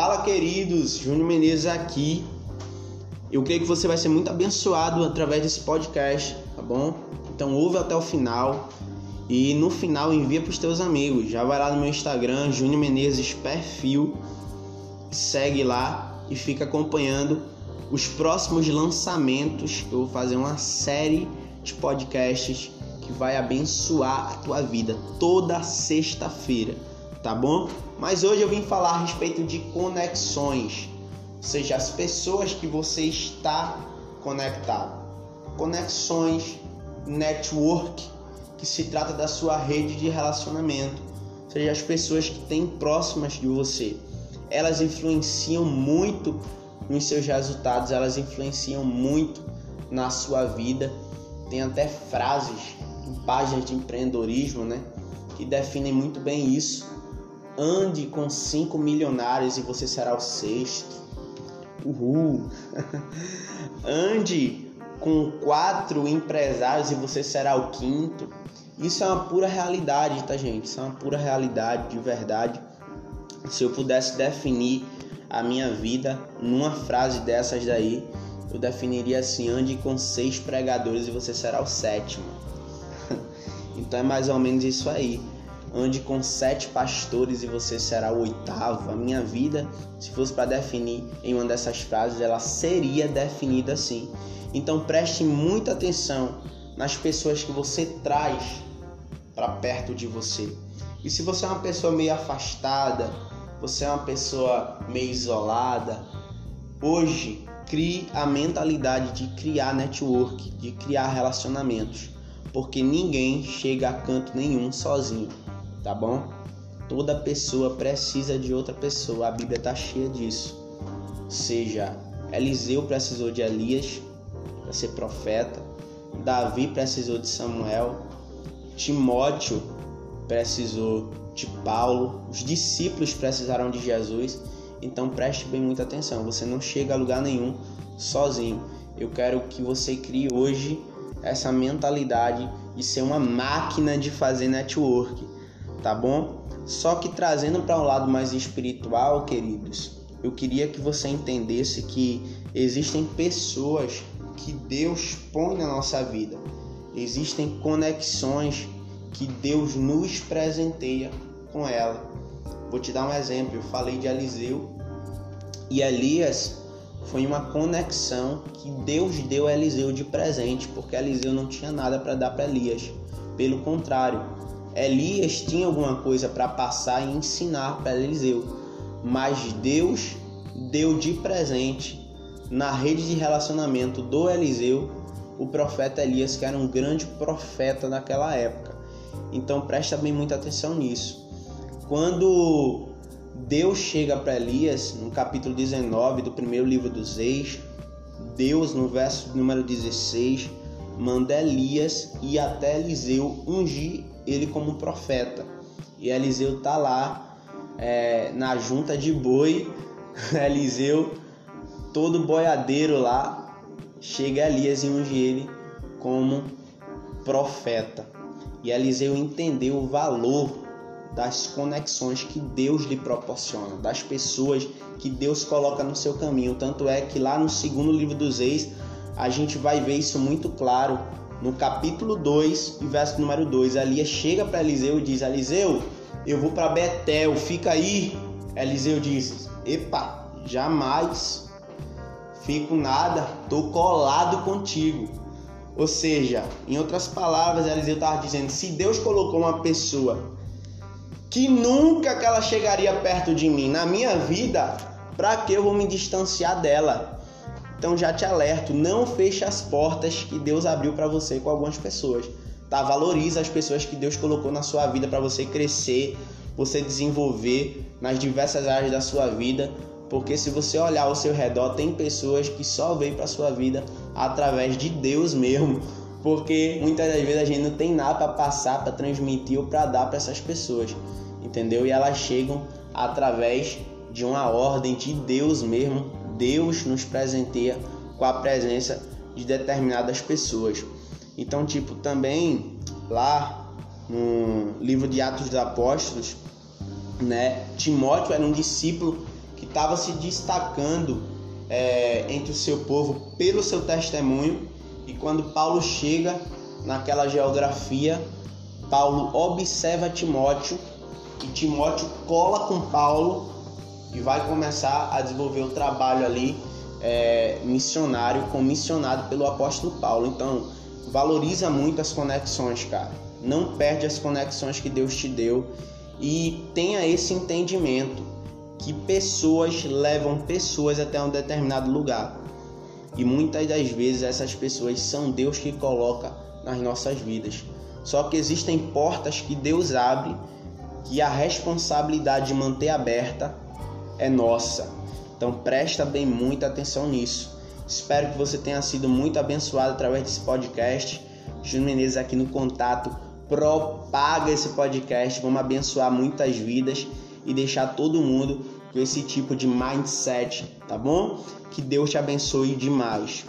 Fala, queridos, Júnior Menezes aqui. Eu creio que você vai ser muito abençoado através desse podcast, tá bom? Então ouve até o final e no final envia para os teus amigos. Já vai lá no meu Instagram, Júnior Menezes Perfil, segue lá e fica acompanhando os próximos lançamentos. Eu vou fazer uma série de podcasts que vai abençoar a tua vida toda sexta-feira, tá bom? Mas hoje eu vim falar a respeito de conexões, ou seja, as pessoas que você está conectado. Conexões, network, que se trata da sua rede de relacionamento, ou seja, as pessoas que têm próximas de você. Elas influenciam muito nos seus resultados, elas influenciam muito na sua vida. Tem até frases em páginas de empreendedorismo, né, que definem muito bem isso. Ande com cinco milionários e você será o sexto. Uhul! Ande com quatro empresários e você será o quinto. Isso é uma pura realidade, tá, gente? Isso é uma pura realidade, de verdade. Se eu pudesse definir a minha vida numa frase dessas daí, eu definiria assim: ande com seis pregadores e você será o sétimo. então é mais ou menos isso aí. Ande com sete pastores e você será o oitavo. A minha vida, se fosse para definir em uma dessas frases, ela seria definida assim. Então preste muita atenção nas pessoas que você traz para perto de você. E se você é uma pessoa meio afastada, você é uma pessoa meio isolada, hoje crie a mentalidade de criar network, de criar relacionamentos, porque ninguém chega a canto nenhum sozinho, tá bom? Toda pessoa precisa de outra pessoa, a Bíblia está cheia disso. Seja Eliseu precisou de Elias para ser profeta, Davi precisou de Samuel, Timóteo precisou de Paulo, os discípulos precisaram de Jesus. Então preste bem muita atenção, você não chega a lugar nenhum sozinho. Eu quero que você crie hoje essa mentalidade de ser uma máquina de fazer network, tá bom? Só que trazendo para um lado mais espiritual, queridos, eu queria que você entendesse que existem pessoas que Deus põe na nossa vida. Existem conexões que Deus nos presenteia com ela. Vou te dar um exemplo. Eu falei de Eliseu e Elias foi uma conexão que Deus deu a Eliseu de presente, porque Eliseu não tinha nada para dar para Elias. Pelo contrário, Elias tinha alguma coisa para passar e ensinar para Eliseu, mas Deus deu de presente na rede de relacionamento do Eliseu o profeta Elias, que era um grande profeta naquela época. Então presta bem muita atenção nisso. Quando Deus chega para Elias, no capítulo 19 do primeiro livro dos Reis, Deus, no verso número 16, manda Elias ir até Eliseu ungir ele como profeta. E Eliseu tá lá é, na junta de boi, Eliseu todo boiadeiro lá, chega Elias e unge ele como profeta. E Eliseu entendeu o valor das conexões que Deus lhe proporciona, das pessoas que Deus coloca no seu caminho. Tanto é que lá no segundo livro dos Reis, a gente vai ver isso muito claro. No capítulo 2 e verso número 2, Elias chega para Eliseu e diz: Eliseu, eu vou para Betel, fica aí. Eliseu diz: Epa, jamais fico nada, tô colado contigo. Ou seja, em outras palavras, Eliseu estava dizendo: se Deus colocou uma pessoa que nunca que ela chegaria perto de mim na minha vida, para que eu vou me distanciar dela? Então já te alerto, não feche as portas que Deus abriu para você com algumas pessoas. Tá? Valoriza as pessoas que Deus colocou na sua vida para você crescer, você desenvolver nas diversas áreas da sua vida, porque se você olhar ao seu redor, tem pessoas que só vêm para sua vida através de Deus mesmo, porque muitas das vezes a gente não tem nada para passar, para transmitir ou para dar para essas pessoas, entendeu? E elas chegam através de uma ordem de Deus mesmo. Deus nos presenteia com a presença de determinadas pessoas. Então, tipo, também lá no livro de Atos dos Apóstolos, né, Timóteo era um discípulo que estava se destacando é, entre o seu povo pelo seu testemunho. E quando Paulo chega naquela geografia, Paulo observa Timóteo e Timóteo cola com Paulo e vai começar a desenvolver o trabalho ali é, missionário, comissionado pelo apóstolo Paulo. Então, valoriza muito as conexões, cara. Não perde as conexões que Deus te deu e tenha esse entendimento que pessoas levam pessoas até um determinado lugar. E muitas das vezes essas pessoas são Deus que coloca nas nossas vidas. Só que existem portas que Deus abre que a responsabilidade de manter aberta é nossa. Então presta bem muita atenção nisso. Espero que você tenha sido muito abençoado através desse podcast. Júnior Menezes aqui no contato. Propaga esse podcast. Vamos abençoar muitas vidas e deixar todo mundo com esse tipo de mindset, tá bom? Que Deus te abençoe demais.